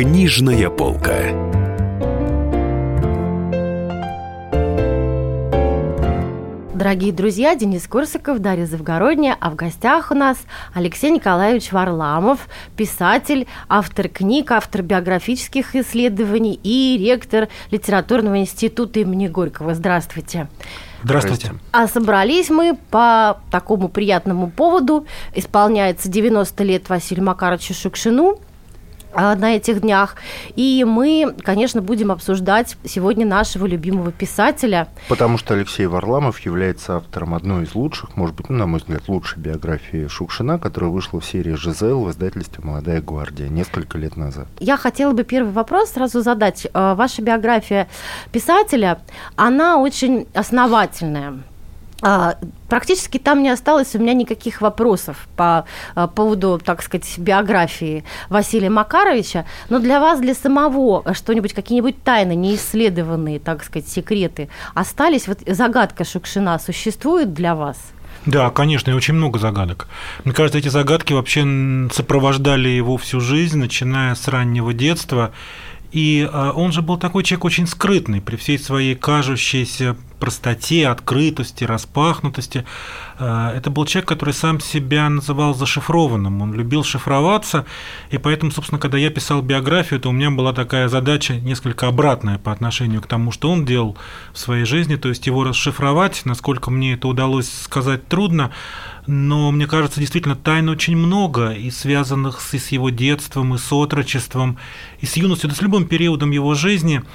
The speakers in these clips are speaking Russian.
Книжная полка. Дорогие друзья, Денис Корсаков, Дарья Завгородняя, а в гостях у нас Алексей Николаевич Варламов, писатель, автор книг, автор биографических исследований и ректор литературного института имени Горького. Здравствуйте. Здравствуйте. А собрались мы по такому приятному поводу. Исполняется 90 лет Василию Макаровичу Шукшину – на этих днях. И мы, конечно, будем обсуждать сегодня нашего любимого писателя. Потому что Алексей Варламов является автором одной из лучших, может быть, ну, на мой взгляд, лучшей биографии Шукшина, которая вышла в серии «Жизел» в издательстве «Молодая гвардия» несколько лет назад. Я хотела бы первый вопрос сразу задать. А, ваша биография писателя, она очень основательная. А, практически там не осталось у меня никаких вопросов по а, поводу, так сказать, биографии Василия Макаровича. Но для вас, для самого, что-нибудь, какие-нибудь тайны, неисследованные, так сказать, секреты остались? Вот загадка Шукшина существует для вас? Да, конечно, и очень много загадок. Мне кажется, эти загадки вообще сопровождали его всю жизнь, начиная с раннего детства. И а, он же был такой человек очень скрытный при всей своей кажущейся простоте, открытости, распахнутости. Э, это был человек, который сам себя называл зашифрованным, он любил шифроваться, и поэтому, собственно, когда я писал биографию, то у меня была такая задача несколько обратная по отношению к тому, что он делал в своей жизни, то есть его расшифровать, насколько мне это удалось сказать трудно, но мне кажется, действительно, тайн очень много, и связанных и с его детством, и с отрочеством, и с юностью, да с любым периодом его жизни –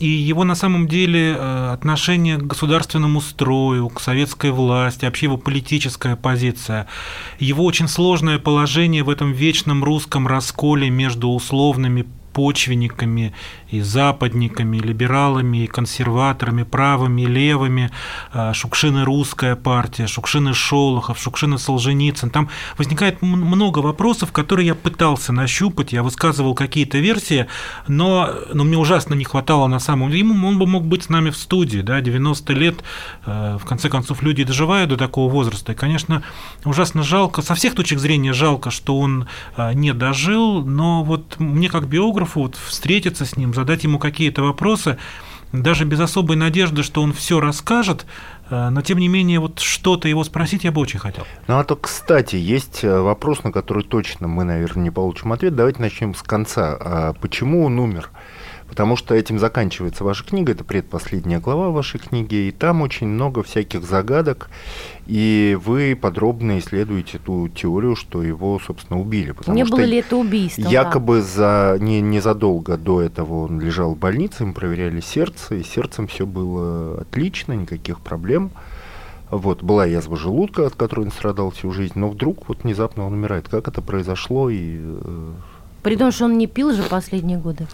и его на самом деле э, отношение к государственному строю, к советской власти, вообще его политическая позиция, его очень сложное положение в этом вечном русском расколе между условными почвенниками и западниками, и либералами, и консерваторами, правыми, и левыми, а, Шукшины русская партия, Шукшины Шолохов, Шукшины Солженицын. Там возникает много вопросов, которые я пытался нащупать, я высказывал какие-то версии, но, но мне ужасно не хватало на самом деле. Он бы мог быть с нами в студии, да, 90 лет, а, в конце концов, люди доживают до такого возраста. И, конечно, ужасно жалко, со всех точек зрения жалко, что он а, не дожил, но вот мне как биографу вот встретиться с ним, задать ему какие-то вопросы, даже без особой надежды, что он все расскажет, э, но тем не менее вот что-то его спросить я бы очень хотел. Ну а то, кстати, есть э, вопрос, на который точно мы, наверное, не получим ответ. Давайте начнем с конца. А почему он умер? Потому что этим заканчивается ваша книга, это предпоследняя глава вашей книги, и там очень много всяких загадок, и вы подробно исследуете ту теорию, что его, собственно, убили. Потому не что было ли это убийство? Якобы да. за, не, незадолго до этого он лежал в больнице, им проверяли сердце, и сердцем все было отлично, никаких проблем. Вот, была язва желудка, от которой он страдал всю жизнь, но вдруг вот внезапно он умирает. Как это произошло? И, э... При том, что он не пил же последние годы.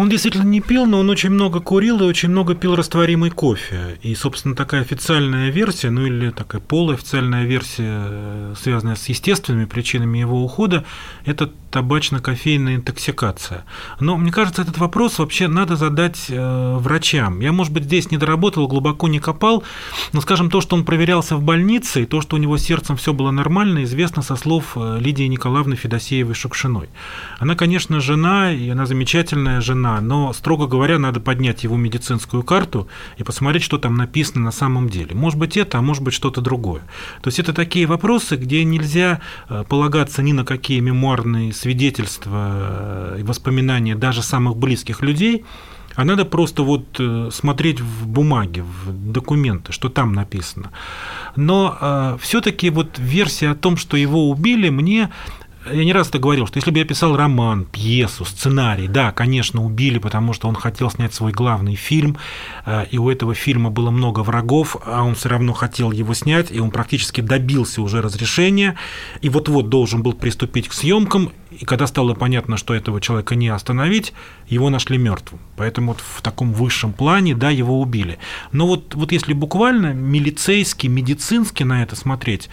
Он действительно не пил, но он очень много курил и очень много пил растворимый кофе. И, собственно, такая официальная версия, ну или такая полуофициальная версия, э, связанная с естественными причинами его ухода, это табачно-кофейная интоксикация. Но мне кажется, этот вопрос вообще надо задать э, врачам. Я, может быть, здесь не доработал, глубоко не копал, но, скажем, то, что он проверялся в больнице, и то, что у него с сердцем все было нормально, известно со слов э, Лидии Николаевны Федосеевой-Шукшиной. Она, конечно, жена, и она замечательная жена, но, строго говоря, надо поднять его медицинскую карту и посмотреть, что там написано на самом деле. Может быть, это, а может быть, что-то другое. То есть это такие вопросы, где нельзя э, полагаться ни на какие мемуарные свидетельства и воспоминания даже самых близких людей, а надо просто вот э, смотреть в бумаге, в документы, что там написано. Но э, все-таки вот версия о том, что его убили, мне я не раз это говорил, что если бы я писал роман, пьесу, сценарий, да, конечно, убили, потому что он хотел снять свой главный фильм, э, и у этого фильма было много врагов, а он все равно хотел его снять, и он практически добился уже разрешения, и вот-вот должен был приступить к съемкам, и когда стало понятно, что этого человека не остановить, его нашли мертвым. Поэтому вот в таком высшем плане, да, его убили. Но вот, вот если буквально милицейски, медицински на это смотреть,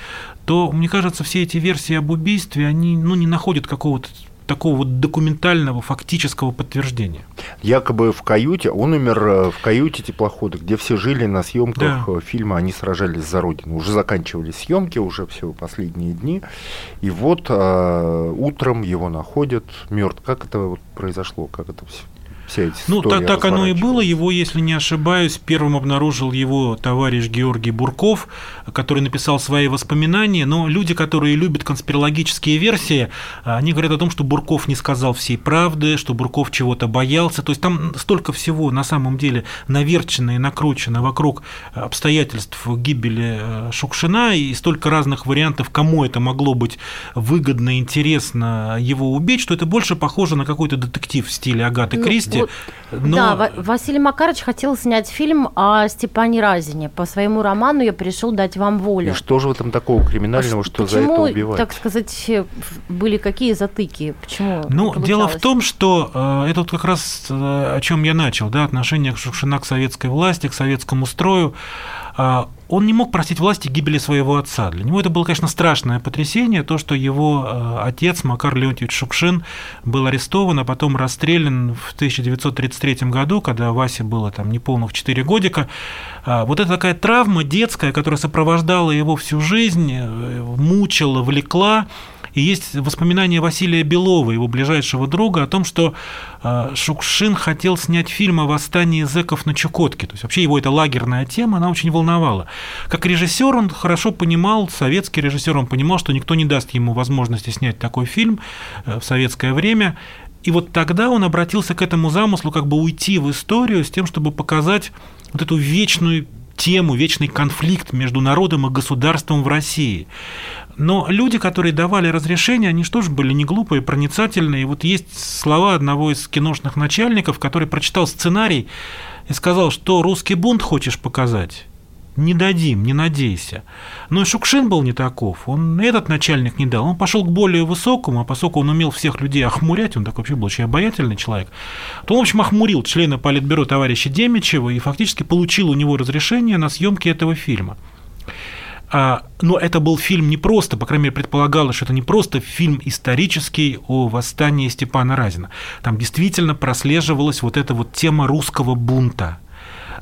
то, мне кажется, все эти версии об убийстве, они ну, не находят какого-то такого вот документального, фактического подтверждения. Якобы в каюте, он умер э, в каюте теплохода, где все жили на съемках Да. э, фильма «Они сражались за Родину». Уже заканчивались съемки, уже все последние дни. И вот э, утром его находят мертв. Как это вот произошло? Как это все? Вся эта Ну, так, так оно и было. Его, если не ошибаюсь, первым обнаружил его товарищ Георгий Бурков, который написал свои воспоминания. Но люди, которые любят конспирологические версии, они говорят о том, что Бурков не сказал всей правды, что Бурков чего-то боялся. То есть там столько всего на самом деле наверчено и накручено вокруг обстоятельств гибели э, Шукшина и столько разных вариантов, кому это могло быть выгодно, интересно его убить, что это больше похоже на какой-то детектив в стиле Агаты Ну, Кристи. Вот, Но- Да, Ва- Василий Макарович хотел снять фильм о Степане Разине. По своему роману «Я пришел дать вам И волю». что же в этом такого криминального, А что за почему, это убивать? так сказать, были какие затыки? Почему Ну, не дело в том, что э, это вот как раз э, о чем я начал, да, отношение Шукшина к советской власти, к советскому строю. А, Он не мог простить власти гибели своего отца. Для него это было, конечно, страшное потрясение, то, что его э, отец Макар Леонтьевич Шукшин был арестован, а потом расстрелян в 1933 году, когда Васе было там неполных 4 годика. А, Вот это такая травма детская, которая сопровождала его всю жизнь, э, мучила, влекла. И есть воспоминания Василия Белова, его ближайшего друга, о том, что э, Шукшин хотел снять фильм о восстании зэков на Чукотке. То есть вообще его эта лагерная тема, она очень волновала. Как режиссер он хорошо понимал, советский режиссер, он понимал, что никто не даст ему возможности снять такой фильм э, в советское время. И вот тогда он обратился к этому замыслу, как бы уйти в историю с тем, чтобы показать вот эту вечную тему, вечный конфликт между народом и государством в России. Но люди, которые давали разрешение, они что же были не глупые, проницательные. И вот есть слова одного из киношных начальников, который прочитал сценарий и сказал, что русский бунт хочешь показать? Не дадим, не надейся. Но Шукшин был не таков. Он этот начальник не дал. Он пошел к более высокому, а поскольку он умел всех людей охмурять, он такой вообще был очень обаятельный человек, то он, в общем, охмурил члена Политбюро товарища Демичева и фактически получил у него разрешение на съемки этого фильма. А, но это был фильм не просто, по крайней мере, предполагалось, что это не просто фильм исторический о восстании Степана Разина. Там действительно прослеживалась вот эта вот тема русского бунта.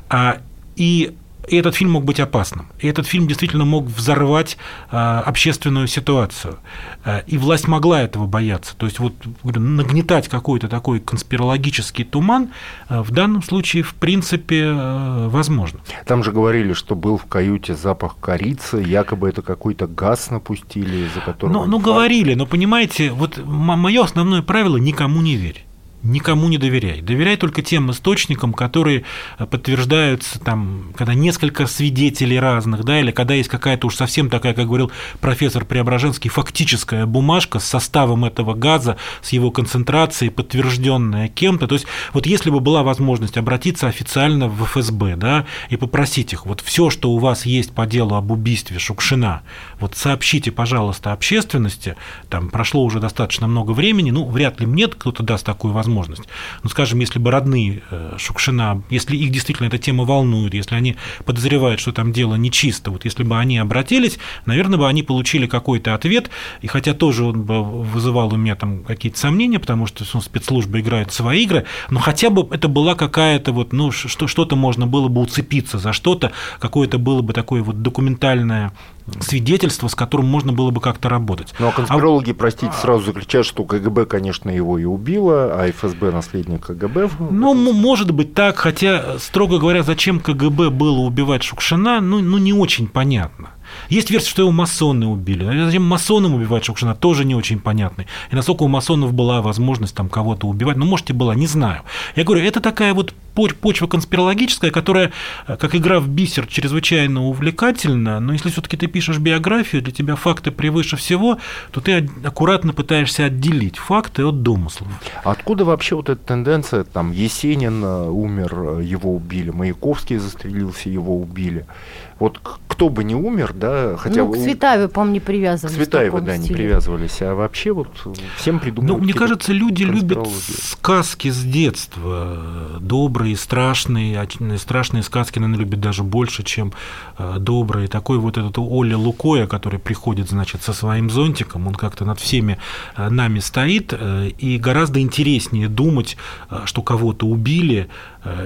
А, и и этот фильм мог быть опасным. И этот фильм действительно мог взорвать а, общественную ситуацию. А, и власть могла этого бояться. То есть вот нагнетать какой-то такой конспирологический туман а, в данном случае в принципе возможно. Там же говорили, что был в каюте запах корицы, якобы это какой-то газ напустили, из-за которого... Ну, ну говорили, но понимаете, вот мое основное правило – никому не верь. Никому не доверяй. Доверяй только тем источникам, которые подтверждаются, там, когда несколько свидетелей разных, да, или когда есть какая-то уж совсем такая, как говорил профессор Преображенский, фактическая бумажка с составом этого газа, с его концентрацией, подтвержденная кем-то. То есть, вот если бы была возможность обратиться официально в ФСБ, да, и попросить их, вот все, что у вас есть по делу об убийстве Шукшина, вот сообщите, пожалуйста, общественности, там прошло уже достаточно много времени, ну, вряд ли мне кто-то даст такую возможность. Ну, скажем, если бы родные Шукшина, если их действительно эта тема волнует, если они подозревают, что там дело нечисто, вот если бы они обратились, наверное, бы они получили какой-то ответ, и хотя тоже он бы вызывал у меня там какие-то сомнения, потому что ну, спецслужбы играют свои игры, но хотя бы это была какая-то вот, ну, что, что-то можно было бы уцепиться за что-то, какое-то было бы такое вот документальное свидетельство, с которым можно было бы как-то работать. Ну, а конспирологи, простите, сразу заключают, что КГБ, конечно, его и убило, а ФСБ наследник КГБ. Ну, может быть так, хотя, строго говоря, зачем КГБ было убивать Шукшина, ну, ну не очень понятно. Есть версия, что его масоны убили. А зачем масонам убивать Шукшина, тоже не очень понятно. И насколько у масонов была возможность там кого-то убивать, ну, может, и была, не знаю. Я говорю, это такая вот почва конспирологическая, которая, как игра в бисер, чрезвычайно увлекательна, но если все-таки ты пишешь биографию, для тебя факты превыше всего, то ты аккуратно пытаешься отделить факты от домыслов. Откуда вообще вот эта тенденция, там, Есенин умер, его убили, Маяковский застрелился, его убили. Вот кто бы не умер, да, хотя ну, к Цветаеву, по-моему, не привязывались. К Цветаеву, да, стиле. не привязывались, а вообще вот всем придумывают. Ну, мне кажется, люди любят сказки с детства, добрые, страшные, страшные сказки, наверное, любят даже больше, чем э, добрые. Такой вот этот Оля Лукоя, который приходит, значит, со своим зонтиком, он как-то над всеми э, нами стоит, э, и гораздо интереснее думать, что кого-то убили,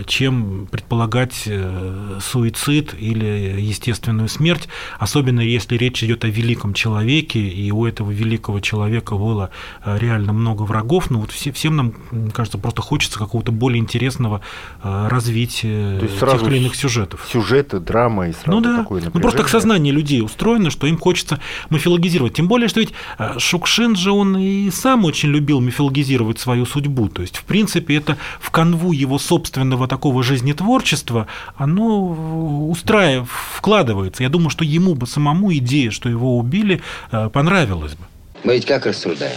чем предполагать э, суицид или естественную смерть, особенно если речь идет о великом человеке, и у этого великого человека было э, реально много врагов. Но вот всем нам, кажется, просто хочется какого-то более интересного развития То есть тех или иных сюжетов. Сюжеты, драма и сразу ну, да. такое напряжение. Ну просто так сознание людей устроено, что им хочется мифологизировать. Тем более, что ведь Шукшин же он и сам очень любил мифологизировать свою судьбу. То есть, в принципе, это в канву его собственного определенного такого жизнетворчества, оно устраив, вкладывается. Я думаю, что ему бы самому идея, что его убили, э, понравилась бы. Мы ведь как рассуждаем?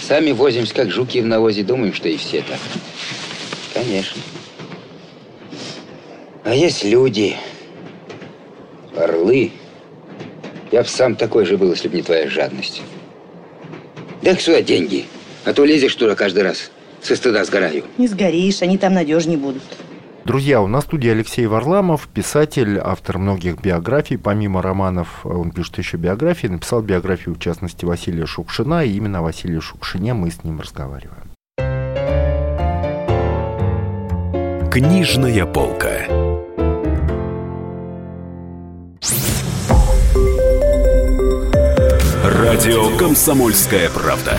Сами возимся, как жуки в навозе, думаем, что и все так. Конечно. А есть люди, орлы. Я бы сам такой же был, если бы не твоя жадность. Дай сюда деньги, а то лезешь туда каждый раз. Со стыда сгораю. Не сгоришь, они там надежнее будут. Друзья, у нас в студии Алексей Варламов, писатель, автор многих биографий. Помимо романов, он пишет еще биографии. Написал биографию, в частности, Василия Шукшина. И именно о Василии Шукшине мы с ним разговариваем. Книжная полка. Радио «Комсомольская правда».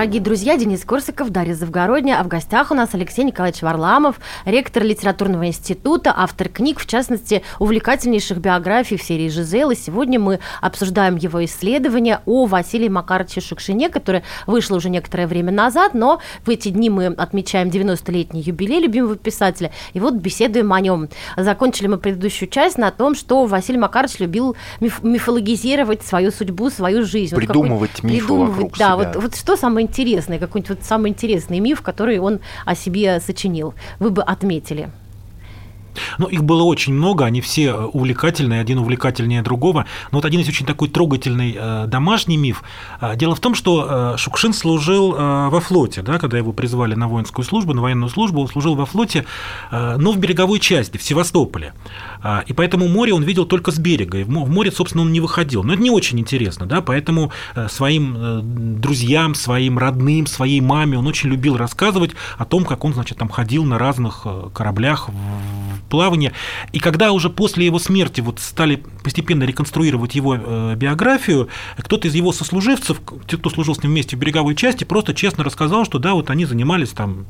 Дорогие друзья, Денис Корсаков, Дарья Завгородня, а в гостях у нас Алексей Николаевич Варламов, ректор литературного института, автор книг, в частности, увлекательнейших биографий в серии «Жизел». И сегодня мы обсуждаем его исследование о Василии Макаровиче Шукшине, которое вышло уже некоторое время назад, но в эти дни мы отмечаем 90-летний юбилей любимого писателя, и вот беседуем о нем. Закончили мы предыдущую часть на том, что Василий Макарович любил миф- мифологизировать свою судьбу, свою жизнь. Придумывать вот мифы придумывать, вокруг да, себя. Вот, вот что самое интересное, какой-нибудь вот самый интересный миф, который он о себе сочинил, вы бы отметили? Ну, их было очень много, они все э, увлекательные, один увлекательнее другого. Но вот один из очень такой трогательный э, домашний миф. А, дело в том, что э, Шукшин служил во флоте, да, когда его призвали на воинскую службу, на военную службу, он служил во флоте, но в береговой части, в Севастополе. А, и поэтому море он видел только с берега, и в море, собственно, он не выходил. Но это не очень интересно, да, поэтому своим друзьям, своим родным, своей маме он очень любил рассказывать о том, как он, значит, там ходил на разных кораблях в плавания. И когда уже после его смерти вот стали постепенно реконструировать его э, биографию, кто-то из его сослуживцев, те, кто служил с ним вместе в береговой части, просто честно рассказал, что да, вот они занимались там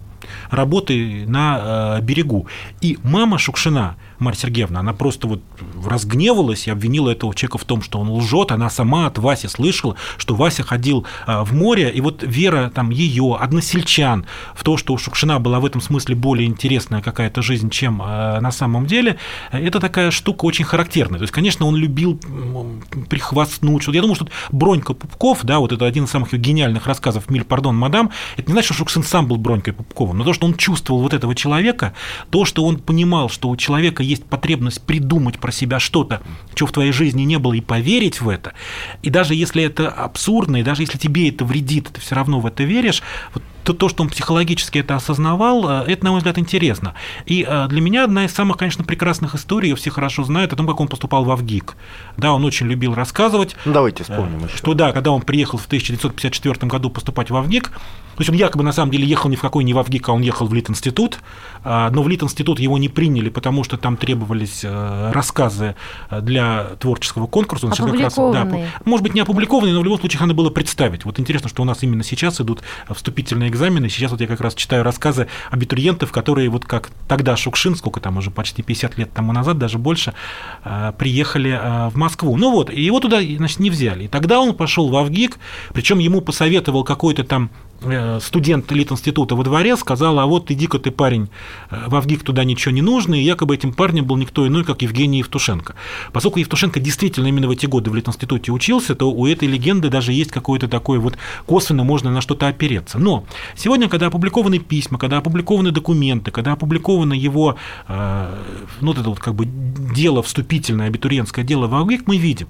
работой на э, берегу. И мама Шукшина, Марья Сергеевна, она просто вот разгневалась и обвинила этого человека в том, что он лжет. Она сама от Васи слышала, что Вася ходил э, в море, и вот вера там ее, односельчан, в то, что у Шукшина была в этом смысле более интересная какая-то жизнь, чем э, на самом деле, это такая штука очень характерная. То есть, конечно, он любил прихвастнуть. Я думаю, что Бронька Пупков, да, вот это один из самых гениальных рассказов «Миль, пардон, мадам», это не значит, что Шукшин сам был Бронькой Пупковым, но то, что он чувствовал вот этого человека, то, что он понимал, что у человека есть потребность придумать про себя что-то, чего в твоей жизни не было, и поверить в это, и даже если это абсурдно, и даже если тебе это вредит, ты все равно в это веришь, вот то, то, что он психологически это осознавал, э, это, на мой взгляд, интересно. И э, для меня одна из самых, конечно, прекрасных историй, все хорошо знают, о том, как он поступал в Авгик. Да, он очень любил рассказывать. Ну, давайте вспомним. Еще. Что да, когда он приехал в 1954 году поступать в Авгик, то есть он якобы на самом деле ехал ни в какой не в Авгик, а он ехал в Лит-институт, а, но в Лит-институт его не приняли, потому что там требовались э, рассказы для творческого конкурса. Он как раз, да, может быть, не опубликованные, но в любом случае надо было представить. Вот интересно, что у нас именно сейчас идут вступительные экзамены. Сейчас вот я как раз читаю рассказы абитуриентов, которые вот как тогда Шукшин, сколько там уже почти 50 лет тому назад, даже больше, э, приехали э, в Москву. Ну вот, и его туда, значит, не взяли. И тогда он пошел в Авгик, причем ему посоветовал какой-то там Э, студент Лит-института во дворе сказал, а вот иди-ка ты, парень, э, в Авгик туда ничего не нужно, и якобы этим парнем был никто иной, как Евгений Евтушенко. Поскольку Евтушенко действительно именно в эти годы в Лит-институте учился, то у этой легенды даже есть какое-то такое вот косвенно можно на что-то опереться. Но сегодня, когда опубликованы письма, когда опубликованы документы, когда опубликовано его, э, ну, это вот как бы дело вступительное, абитуриентское дело в Авгик, мы видим,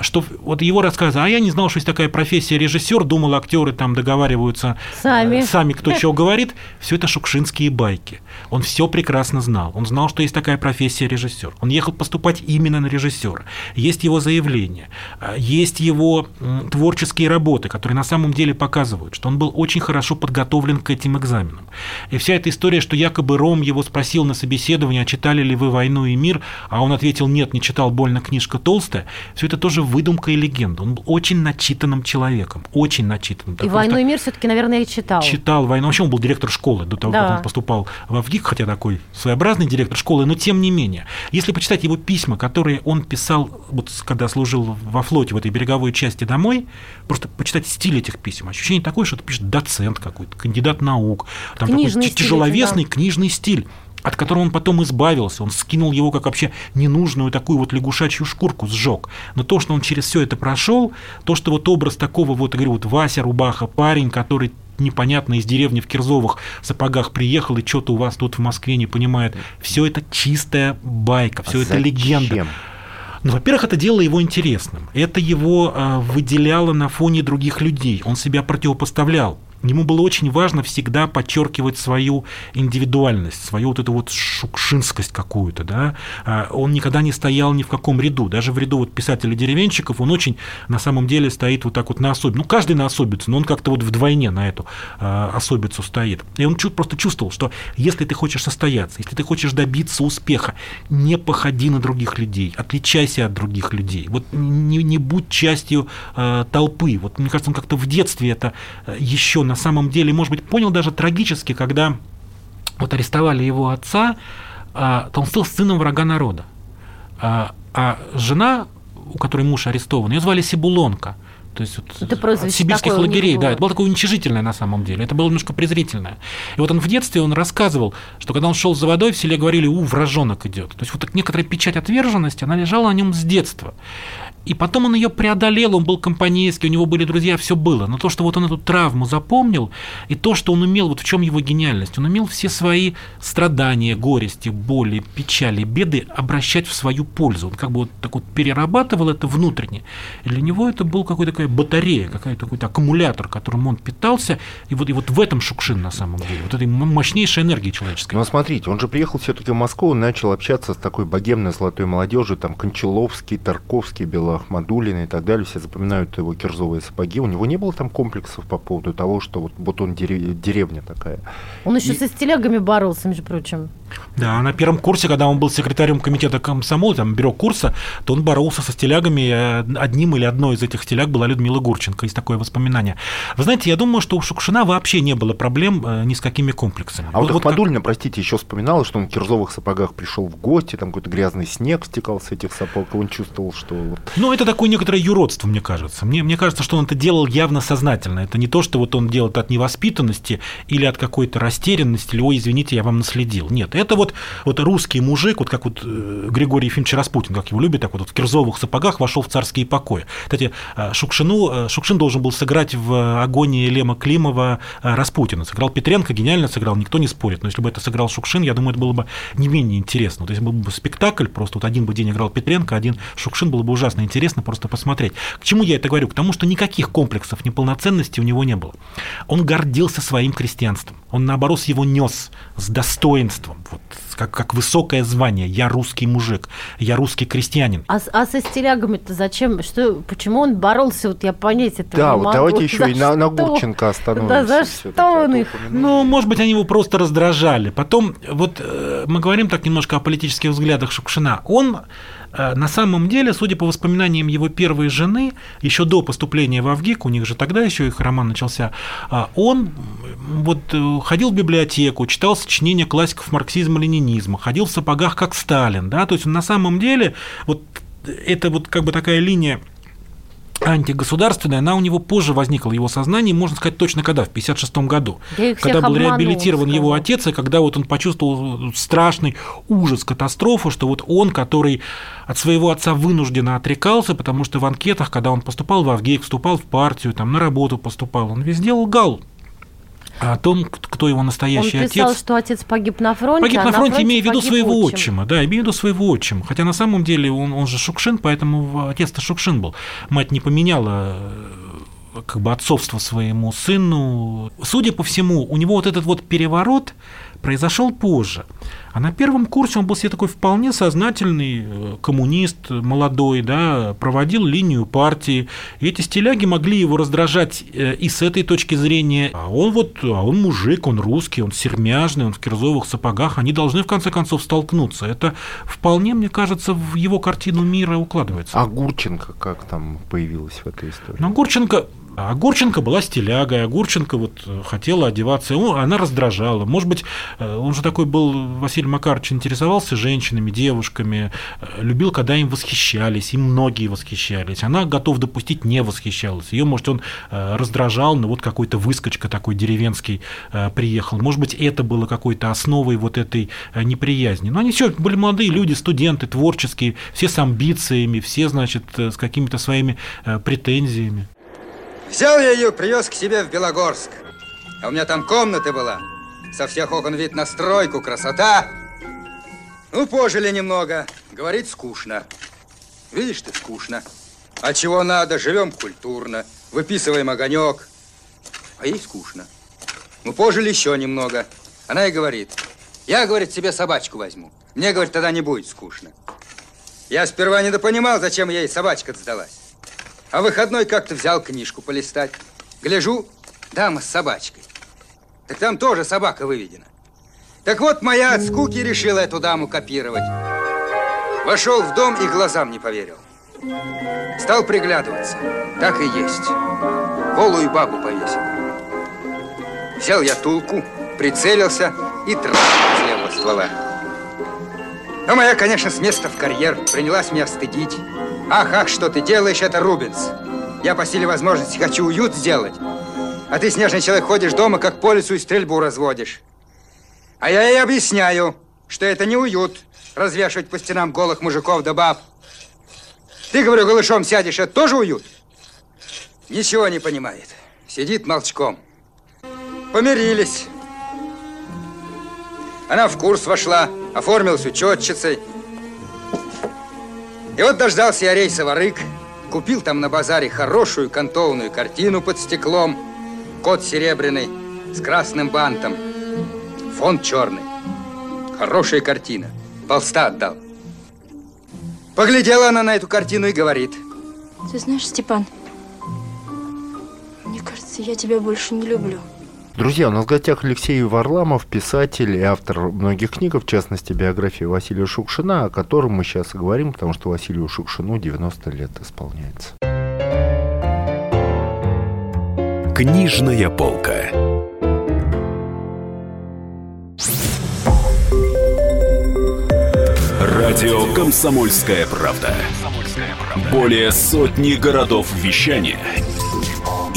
что вот его рассказы, а я не знал, что есть такая профессия режиссер, думал, актеры там договариваются догадываются сами, сами кто что говорит, все это шукшинские байки. Он все прекрасно знал. Он знал, что есть такая профессия режиссер. Он ехал поступать именно на режиссера. Есть его заявления, а, есть его творческие работы, которые на самом деле показывают, что он был очень хорошо подготовлен к этим экзаменам. И вся эта история, что якобы Ром его спросил на собеседовании, а читали ли вы «Войну и мир», а он ответил «нет, не читал, больно, книжка толстая», все это тоже выдумка и легенда. Он был очень начитанным человеком, очень начитанным. И «Войну и мир» все-таки, наверное, читал. Читал «Войну». Вообще он был директор школы до того, да. как он поступал в ВГИК, хотя такой своеобразный директор школы, но тем не менее. Если почитать его письма, которые он писал, вот когда служил во флоте, в этой береговой части домой, просто почитать стиль этих писем, ощущение такое, что это пишет доцент какой-то, кандидат наук, там книжный такой стиль, тяжеловесный да. книжный стиль от которого он потом избавился, он скинул его как вообще ненужную такую вот лягушачью шкурку, сжег. Но то, что он через все это прошел, то, что вот образ такого вот, говорю, вот Вася Рубаха, парень, который непонятно из деревни в Кирзовых сапогах приехал и что-то у вас тут в Москве не понимает. Все это чистая байка, все а это зачем? легенда. Ну, во-первых, это делало его интересным. Это его э, выделяло на фоне других людей. Он себя противопоставлял ему было очень важно всегда подчеркивать свою индивидуальность, свою вот эту вот шукшинскость какую-то, да. А он никогда не стоял ни в каком ряду, даже в ряду вот писателей-деревенщиков он очень на самом деле стоит вот так вот на особицу. Ну, каждый на особицу, но он как-то вот вдвойне на эту а, особицу стоит. И он просто чувствовал, что если ты хочешь состояться, если ты хочешь добиться успеха, не походи на других людей, отличайся от других людей, вот не, не будь частью э, толпы. Вот мне кажется, он как-то в детстве это еще на на самом деле, может быть, понял даже трагически, когда вот арестовали его отца, а, то он стал сыном врага народа. А, а жена, у которой муж арестован, ее звали Сибулонка. То есть вот это от сибирских лагерей, да, это было такое уничижительное на самом деле, это было немножко презрительное. И вот он в детстве он рассказывал, что когда он шел за водой, в селе говорили, у, вражонок идет. То есть вот некоторая печать отверженности, она лежала на нем с детства. И потом он ее преодолел, он был компанейский, у него были друзья, все было. Но то, что вот он эту травму запомнил, и то, что он умел, вот в чем его гениальность, он умел все свои страдания, горести, боли, печали, беды обращать в свою пользу. Он как бы вот так вот перерабатывал это внутренне. И для него это был какой-то такая батарея, какой-то какой аккумулятор, которым он питался. И вот, и вот в этом Шукшин на самом деле, вот этой мощнейшей энергии человеческой. Ну, смотрите, он же приехал все-таки в Москву, он начал общаться с такой богемной золотой молодежью, там Кончаловский, Тарковский, Бело Ахмадулина и так далее, все запоминают его кирзовые сапоги. У него не было там комплексов по поводу того, что вот, вот он деревня такая. Он еще и... со стилягами боролся, между прочим. Да, на первом курсе, когда он был секретарем комитета комсомола, там, бюро курса, то он боролся со стилягами. Э, одним или одной из этих стиляг была Людмила Гурченко. Есть такое воспоминание. Вы знаете, я думаю, что у Шукшина вообще не было проблем э, ни с какими комплексами. А вот, вот Ахмадулина, как... простите, еще вспоминала, что он в кирзовых сапогах пришел в гости, там какой-то грязный снег стекал с этих сапог, и он чувствовал, что... Ну, это такое некоторое юродство, мне кажется. Мне, мне кажется, что он это делал явно сознательно. Это не то, что вот он делает от невоспитанности или от какой-то растерянности, или, ой, извините, я вам наследил. Нет, это вот вот русский мужик, вот как вот э, Григорий Ефимович Распутин, как его любит, так вот, в кирзовых сапогах вошел в царские покои. Кстати, э, Шукшину, э, Шукшин должен был сыграть в агонии Лема Климова Распутина. Сыграл Петренко, гениально сыграл, никто не спорит. Но если бы это сыграл Шукшин, я думаю, это было бы не менее интересно. Вот если был бы спектакль, просто вот один бы день играл Петренко, один Шукшин, было бы ужасно интересно просто посмотреть. К чему я это говорю? К тому, что никаких комплексов неполноценности у него не было. Он гордился своим крестьянством. Он, наоборот, его нес с достоинством. Вот как, как высокое звание. Я русский мужик, я русский крестьянин. А, а со стилягами-то зачем? Что, почему он боролся? Вот я понять это Да, вот давайте еще за и на, на Гурченко остановимся. Да, за что он их? Ну, может быть, они его просто раздражали. Потом, вот э, мы говорим так немножко о политических взглядах Шукшина. Он на самом деле, судя по воспоминаниям его первой жены, еще до поступления в Авгик, у них же тогда еще их роман начался, а, он вот э, ходил в библиотеку, читал сочинения классиков марксизма-ленинизма, ходил в сапогах как Сталин, да, то есть на самом деле вот это вот как бы такая линия антигосударственная, она у него позже возникла, его сознание, можно сказать точно когда, в 56 году, когда был реабилитирован сказал. его отец, и когда вот он почувствовал страшный ужас, катастрофу, что вот он, который от своего отца вынужденно отрекался, потому что в анкетах, когда он поступал в Авгейк, вступал в партию, там на работу поступал, он везде лгал о том, кто его Он настоящий писал, отец. что отец погиб на фронте. Погиб а на фронте, имея в виду своего отчим. отчима. Да, имея в виду своего отчима. Хотя на самом деле он, он же Шукшин, поэтому отец-то Шукшин был. Мать не поменяла э, как бы отцовство своему сыну. Судя по всему, у него вот этот вот переворот произошел позже. А на первом курсе он был себе такой вполне сознательный э, коммунист, молодой, да, проводил линию партии. И эти стиляги могли его раздражать э, и с этой точки зрения. А он вот, а он мужик, он русский, он сермяжный, он в кирзовых сапогах. Они должны в конце концов столкнуться. Это вполне, мне кажется, в его картину мира укладывается. А Гурченко как там появилась в этой истории? Но Гурченко, а Гурченко была стилягой, Гурченко вот э, хотела одеваться, он- она раздражала. Может быть, э, он же такой был, Василий Макарович, интересовался женщинами, девушками, э, любил, когда им восхищались, и многие восхищались. Она готова допустить, не восхищалась. Ее, может, он раздражал, но вот какой-то выскочка такой деревенский приехал. Может быть, это было какой-то основой вот этой неприязни. Но они все были молодые люди, студенты, творческие, все с амбициями, все, значит, с какими-то своими претензиями. Взял я ее, привез к себе в Белогорск. А у меня там комната была. Со всех окон вид на стройку, красота. Ну, пожили немного. Говорит, скучно. Видишь ты, скучно. А чего надо? Живем культурно. Выписываем огонек. А ей скучно. Мы пожили еще немного. Она и говорит, я, говорит, себе собачку возьму. Мне, говорит, тогда не будет скучно. Я сперва недопонимал, зачем ей собачка сдалась. А выходной как-то взял книжку полистать. Гляжу, дама с собачкой. Так там тоже собака выведена. Так вот, моя от скуки решила эту даму копировать. Вошел в дом и глазам не поверил. Стал приглядываться. Так и есть. Голую бабу повесил. Взял я тулку, прицелился и трах с левого ствола. Но моя, конечно, с места в карьер принялась меня стыдить. Ах, ах, что ты делаешь, это Рубинс. Я по силе возможности хочу уют сделать. А ты, снежный человек, ходишь дома, как по лесу и стрельбу разводишь. А я ей объясняю, что это не уют развешивать по стенам голых мужиков да баб. Ты, говорю, голышом сядешь, это тоже уют? Ничего не понимает. Сидит молчком. Помирились. Она в курс вошла, оформилась учетчицей. И вот дождался я рейса в Арык, купил там на базаре хорошую кантованную картину под стеклом, кот серебряный с красным бантом, фон черный. Хорошая картина. Полста отдал. Поглядела она на эту картину и говорит, Ты знаешь, Степан, мне кажется, я тебя больше не люблю. Друзья, у нас в гостях Алексей Варламов, писатель и автор многих книг, в частности, биографии Василия Шукшина, о котором мы сейчас и говорим, потому что Василию Шукшину 90 лет исполняется. Книжная полка. Радио Комсомольская правда". Более сотни городов вещания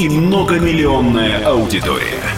и многомиллионная аудитория.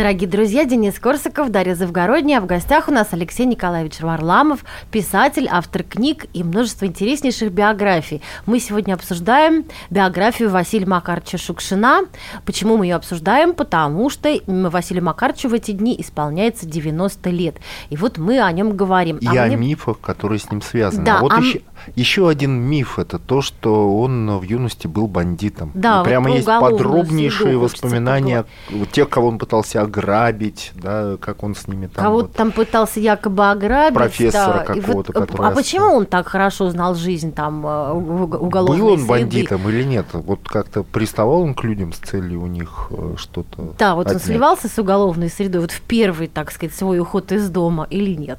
Дорогие друзья, Денис Корсаков, Дарья Завгородняя, а в гостях у нас Алексей Николаевич Варламов, писатель, автор книг и множество интереснейших биографий. Мы сегодня обсуждаем биографию Василия Макаровича Шукшина. Почему мы ее обсуждаем? Потому что Василию Макаровичу в эти дни исполняется 90 лет. И вот мы о нем говорим. И А о мне- мифах, которые с ним связаны. Да, а вот а еще, Еще один миф это то, что он в юности был бандитом. Да, И вот прямо про есть подробнейшие среду воспоминания вот тех, кого он пытался ограбить, да, как он с ними там. Кого-то вот. там пытался якобы ограбить. Профессора да, какого-то, вот, который А почему он так хорошо знал жизнь там э, уголовной Был он среды? бандитом или нет? Вот как-то приставал он к людям с целью у них э, что-то. Да, вот он отнять? сливался с уголовной средой вот в первый, так сказать, свой уход из дома или нет?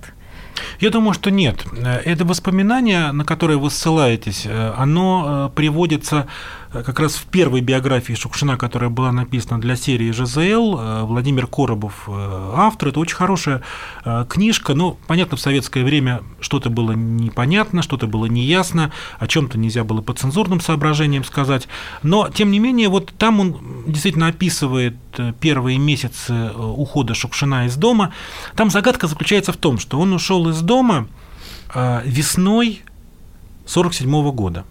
Я думаю, что нет. Э, Это воспоминание, на которое вы ссылаетесь, э, оно э, приводится как раз в первой биографии Шукшина, которая была написана для серии ЖЗЛ. Э, Владимир Коробов э, автор. Это очень хорошая э, книжка. Ну, понятно, в советское время что-то было непонятно, что-то было неясно, о чем-то нельзя было по цензурным соображениям сказать. Но, тем не менее, вот там он действительно описывает э, первые месяцы э, ухода Шукшина из дома. Там загадка заключается в том, что он ушел из дома э, весной 47 года,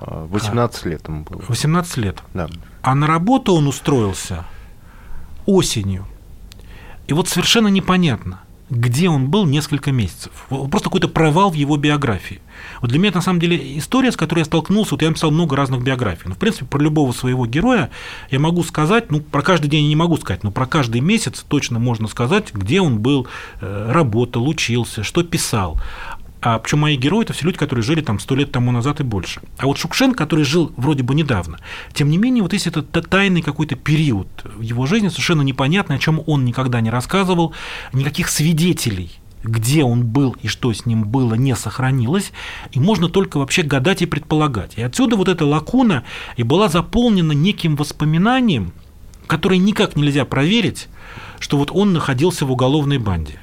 18 лет ему было. 18 лет. Да. А на работу он устроился осенью. И вот совершенно непонятно, где он был несколько месяцев. Просто какой-то провал в его биографии. Вот для меня это на самом деле история, с которой я столкнулся. Вот я написал много разных биографий. Ну, в принципе, про любого своего героя я могу сказать, ну, про каждый день я не могу сказать, но про каждый месяц точно можно сказать, где он был, э, работал, учился, что писал. А причем мои герои это все люди, которые жили там сто лет тому назад и больше. А вот Шукшин, который жил вроде бы недавно, тем не менее, вот есть этот та- тайный какой-то период в его жизни, совершенно непонятный, о чем он никогда не рассказывал, никаких свидетелей где он был и что с ним было, не сохранилось, и можно только вообще гадать и предполагать. И отсюда вот эта лакуна и была заполнена неким воспоминанием, которое никак нельзя проверить, что вот он находился в уголовной банде.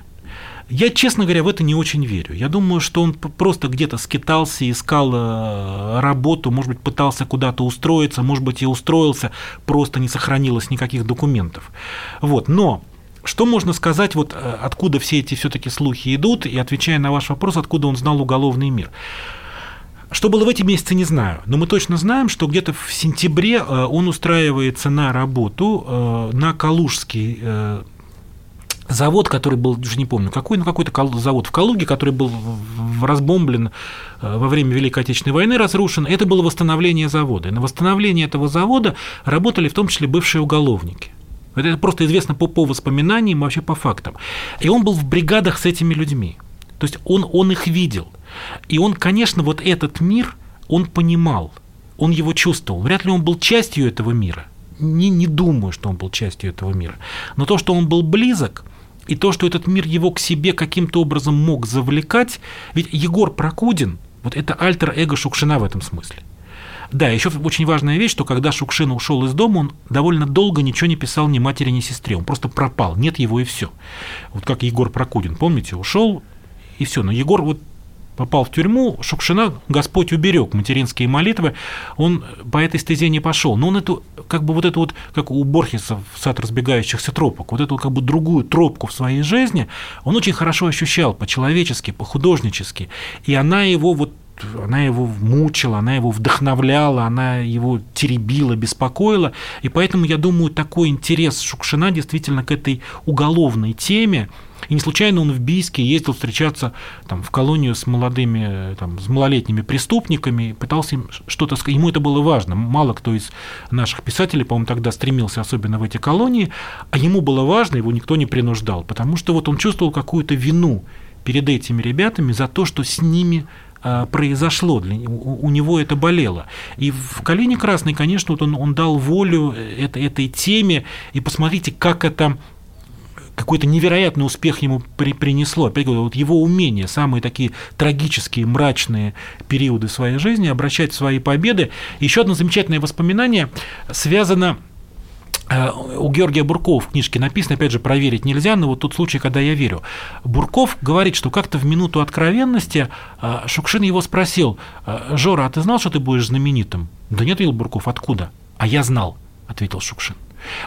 Я, честно говоря, в это не очень верю. Я думаю, что он просто где-то скитался, искал э, работу, может быть, пытался куда-то устроиться, может быть, и устроился, просто не сохранилось никаких документов. Вот. Но что можно сказать, вот э, откуда все эти все-таки слухи идут, и отвечая на ваш вопрос, откуда он знал уголовный мир? Что было в эти месяцы, не знаю. Но мы точно знаем, что где-то в сентябре э, он устраивается на работу на Калужский завод, который был, уже не помню, какой, ну какой-то завод в Калуге, который был разбомблен э, во время Великой Отечественной войны, разрушен. Это было восстановление завода. И на восстановление этого завода работали в том числе бывшие уголовники. Это просто известно по, по воспоминаниям, вообще по фактам. И он был в бригадах с этими людьми. То есть он, он их видел. И он, конечно, вот этот мир, он понимал, он его чувствовал. Вряд ли он был частью этого мира. Не, не думаю, что он был частью этого мира. Но то, что он был близок, и то, что этот мир его к себе каким-то образом мог завлекать, ведь Егор Прокудин, вот это альтер-эго Шукшина в этом смысле. Да, еще очень важная вещь, что когда Шукшин ушел из дома, он довольно долго ничего не писал ни матери, ни сестре. Он просто пропал, нет его и все. Вот как Егор Прокудин, помните, ушел и все. Но Егор вот попал в тюрьму, Шукшина Господь уберег материнские молитвы, он по этой стезе не пошел. Но он эту, как бы вот эту вот, как у Борхеса в сад разбегающихся тропок, вот эту как бы другую тропку в своей жизни, он очень хорошо ощущал по-человечески, по-художнически. И она его вот она его мучила, она его вдохновляла, она его теребила, беспокоила. И поэтому, я думаю, такой интерес Шукшина действительно к этой уголовной теме, и не случайно он в Бийске ездил встречаться там, в колонию с молодыми, там, с малолетними преступниками, пытался им что-то сказать. Ему это было важно. Мало кто из наших писателей, по-моему, тогда стремился особенно в эти колонии, а ему было важно, его никто не принуждал, потому что вот он чувствовал какую-то вину перед этими ребятами за то, что с ними а, произошло, для, у, у него это болело. И в «Калине красной», конечно, вот он, он дал волю этой, этой теме, и посмотрите, как это какой-то невероятный успех ему при, принесло. Опять говорю, вот его умение, самые такие трагические, мрачные периоды своей жизни обращать свои победы. Еще одно замечательное воспоминание связано э, у Георгия Буркова в книжке написано, опять же, проверить нельзя, но вот тот случай, когда я верю. Бурков говорит, что как-то в минуту откровенности э, Шукшин его спросил, «Э, Жора, а ты знал, что ты будешь знаменитым? Да нет, Ил Бурков, откуда? А я знал, ответил Шукшин.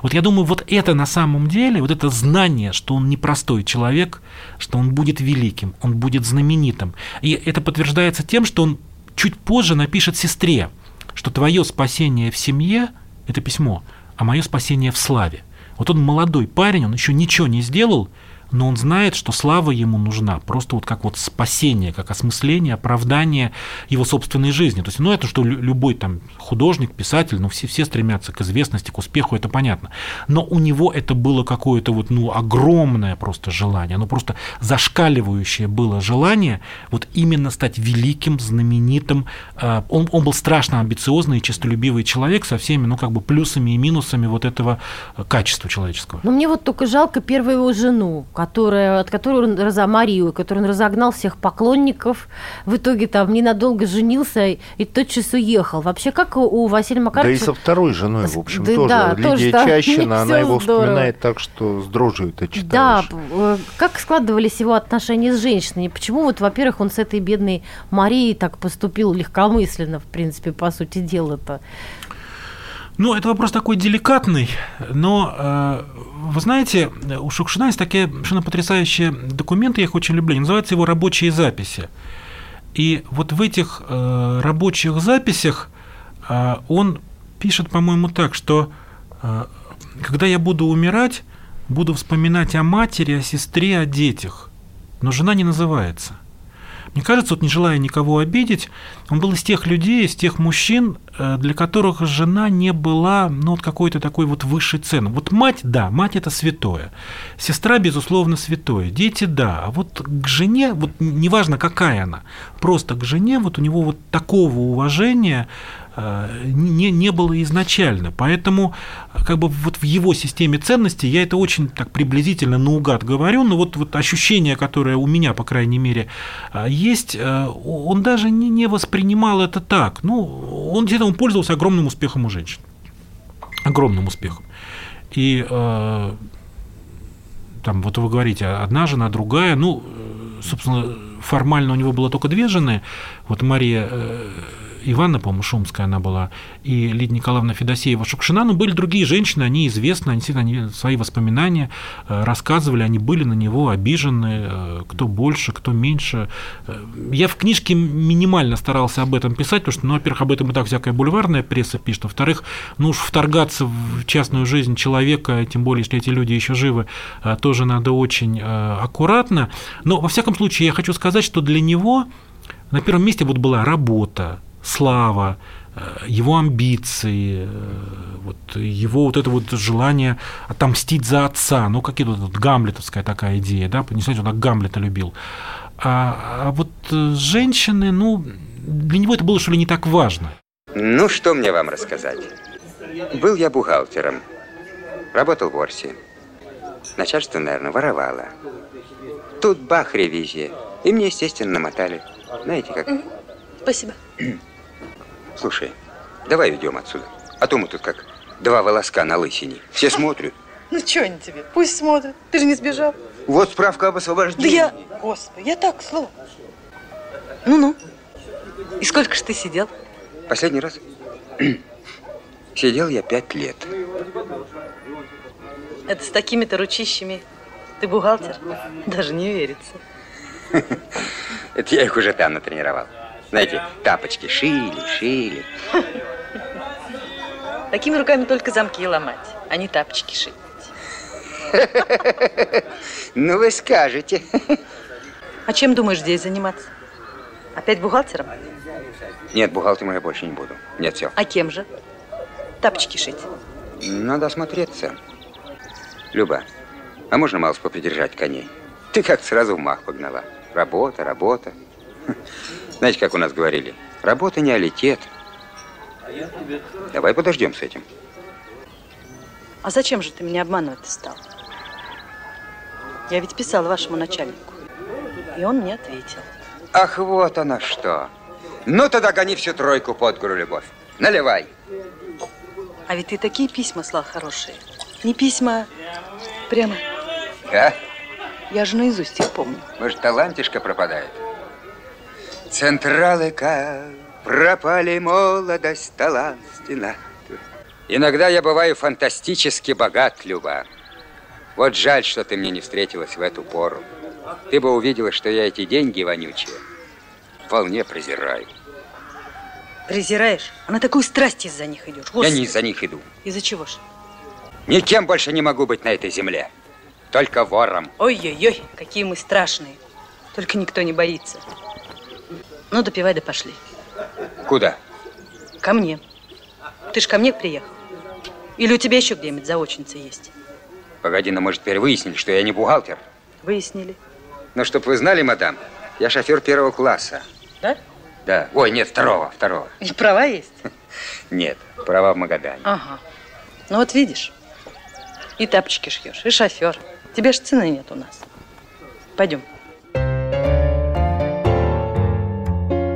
Вот я думаю, вот это на самом деле, вот это знание, что он непростой человек, что он будет великим, он будет знаменитым. И это подтверждается тем, что он чуть позже напишет сестре, что твое спасение в семье – это письмо, а мое спасение в славе. Вот он молодой парень, он еще ничего не сделал, но он знает, что слава ему нужна просто вот как вот спасение, как осмысление, оправдание его собственной жизни. То есть, ну, это что лю- любой там художник, писатель, ну, все, все стремятся к известности, к успеху, это понятно. Но у него это было какое-то вот, ну, огромное просто желание, ну, просто зашкаливающее было желание вот именно стать великим, знаменитым. Э, Он, он был страшно амбициозный и честолюбивый человек со всеми, ну, как бы плюсами и минусами вот этого э, качества человеческого. Но мне вот только жалко первую его жену, которая, от которой он разо Марию, которой он разогнал всех поклонников. В итоге там ненадолго женился и тотчас уехал. Вообще, как у- Василия Да и Макаровича... со второй женой, в общем, Да, тоже. да, Лидия тоже Чащина, она его здорово. вспоминает так, что с дрожью это читаешь. Да, э, как складывались его отношения с женщиной? Почему вот, во-первых, он с этой бедной Марией так поступил легкомысленно, в принципе, по сути дела-то? Ну, это вопрос такой деликатный, но э, вы знаете, у Шукшина есть такие совершенно потрясающие документы, я их очень люблю, называются его рабочие записи. И вот в этих э, рабочих записях э, он пишет, по-моему, так, что э, когда я буду умирать, буду вспоминать о матери, о сестре, о детях, но жена не называется. Мне кажется, вот не желая никого обидеть, он был из тех людей, из тех мужчин, э, для которых жена не была ну, вот какой-то такой вот высшей цены. Вот мать, да, мать это святое. Сестра, безусловно, святое. Дети, да. А вот к жене, вот неважно какая она, просто к жене вот у него вот такого уважения не, не было изначально. Поэтому э, как бы вот в его системе ценностей я это очень так приблизительно наугад говорю, но вот, вот ощущение, которое у меня, по крайней мере, э, есть, э, он даже не, не воспринимал это так. Ну, он где-то он пользовался огромным успехом у женщин. Огромным успехом. И э, там, вот вы говорите, одна жена, другая, ну, э, собственно, формально у него было только две жены, вот Мария э, Ивановна, по-моему, Шумская она была, и Лидия Николаевна Федосеева Шукшина, но были другие женщины, они известны, они, они свои воспоминания э, рассказывали, они были на него обижены, э, кто больше, кто меньше. Э, Я в книжке минимально старался об этом писать, потому что, ну, во-первых, об этом и так всякая бульварная пресса пишет, во-вторых, ну уж вторгаться в частную жизнь человека, тем более, если эти люди еще живы, тоже надо очень аккуратно. Но, во всяком случае, я хочу сказать, что для него на первом месте вот была работа, слава, э, его амбиции, э, вот его вот это вот желание отомстить за отца, ну какие-то вот гамлетовская такая идея, да, не знаете, он так Гамлета любил. А, а вот э, женщины, ну, для него это было что ли не так важно. Ну, что мне вам рассказать? Был я бухгалтером. Работал в Орсе. Начальство, наверное, воровало. Тут бах, ревизия. И мне, естественно, намотали. Знаете как? Спасибо. Слушай, давай уйдем отсюда. А то мы тут как два волоска на лысине. Все смотрят. Ну, что они тебе? Пусть смотрят. Ты же не сбежал. Вот справка об Да освобождении. я... Господи, я так, слово. Ну-ну. И сколько ж ты сидел? Последний раз сидел я пять лет. Это с такими-то ручищами. Ты бухгалтер? Даже не верится. Это я их уже там натренировал. Знаете, тапочки шили, шили. Такими руками только замки ломать, а не тапочки шить. Ну, вы скажете. А чем думаешь здесь заниматься? Опять бухгалтером? Нет, бухгалтером я больше не буду. Нет, все. А кем же? Тапочки шить. Надо осмотреться. Люба, а можно малость попридержать коней? Ты как сразу в мах погнала. Работа, работа. Знаете, как у нас говорили? Работа не алитет. Давай подождем с этим. А зачем же ты меня обманывать стал? Я ведь писала вашему начальнику. И он мне ответил. Ах, вот она что. Ну, тогда гони всю тройку под гору, Любовь. Наливай. А ведь ты такие письма слал хорошие. Не письма, прямо. А? Я же наизусть их помню. Может, талантишка пропадает? Централыка, пропали молодость, талантина. Иногда я бываю фантастически богат, Люба. Вот жаль, что ты мне не встретилась в эту пору. Ты бы увидела, что я эти деньги вонючие вполне презираю. Презираешь? А на такую страсть из-за них идешь. Я Господи. не из-за них иду. Из-за чего ж? Никем больше не могу быть на этой земле. только вором. Ой-ой-ой, какие мы страшные. Только никто не боится. Ну, допивай да пошли. Куда? Ко мне. Ты ж ко мне приехал. Или у тебя еще где-нибудь заочница есть? Погоди, но мы же теперь выяснили, что я не бухгалтер. Выяснили. Но чтоб вы знали, мадам, я шофер первого класса. Да? Да. Ой, нет, второго, второго. И права есть? Нет, права в Магадане. Ага. Ну вот видишь, и тапочки шьешь, и шофер. Тебе ж цены нет у нас. Пойдем.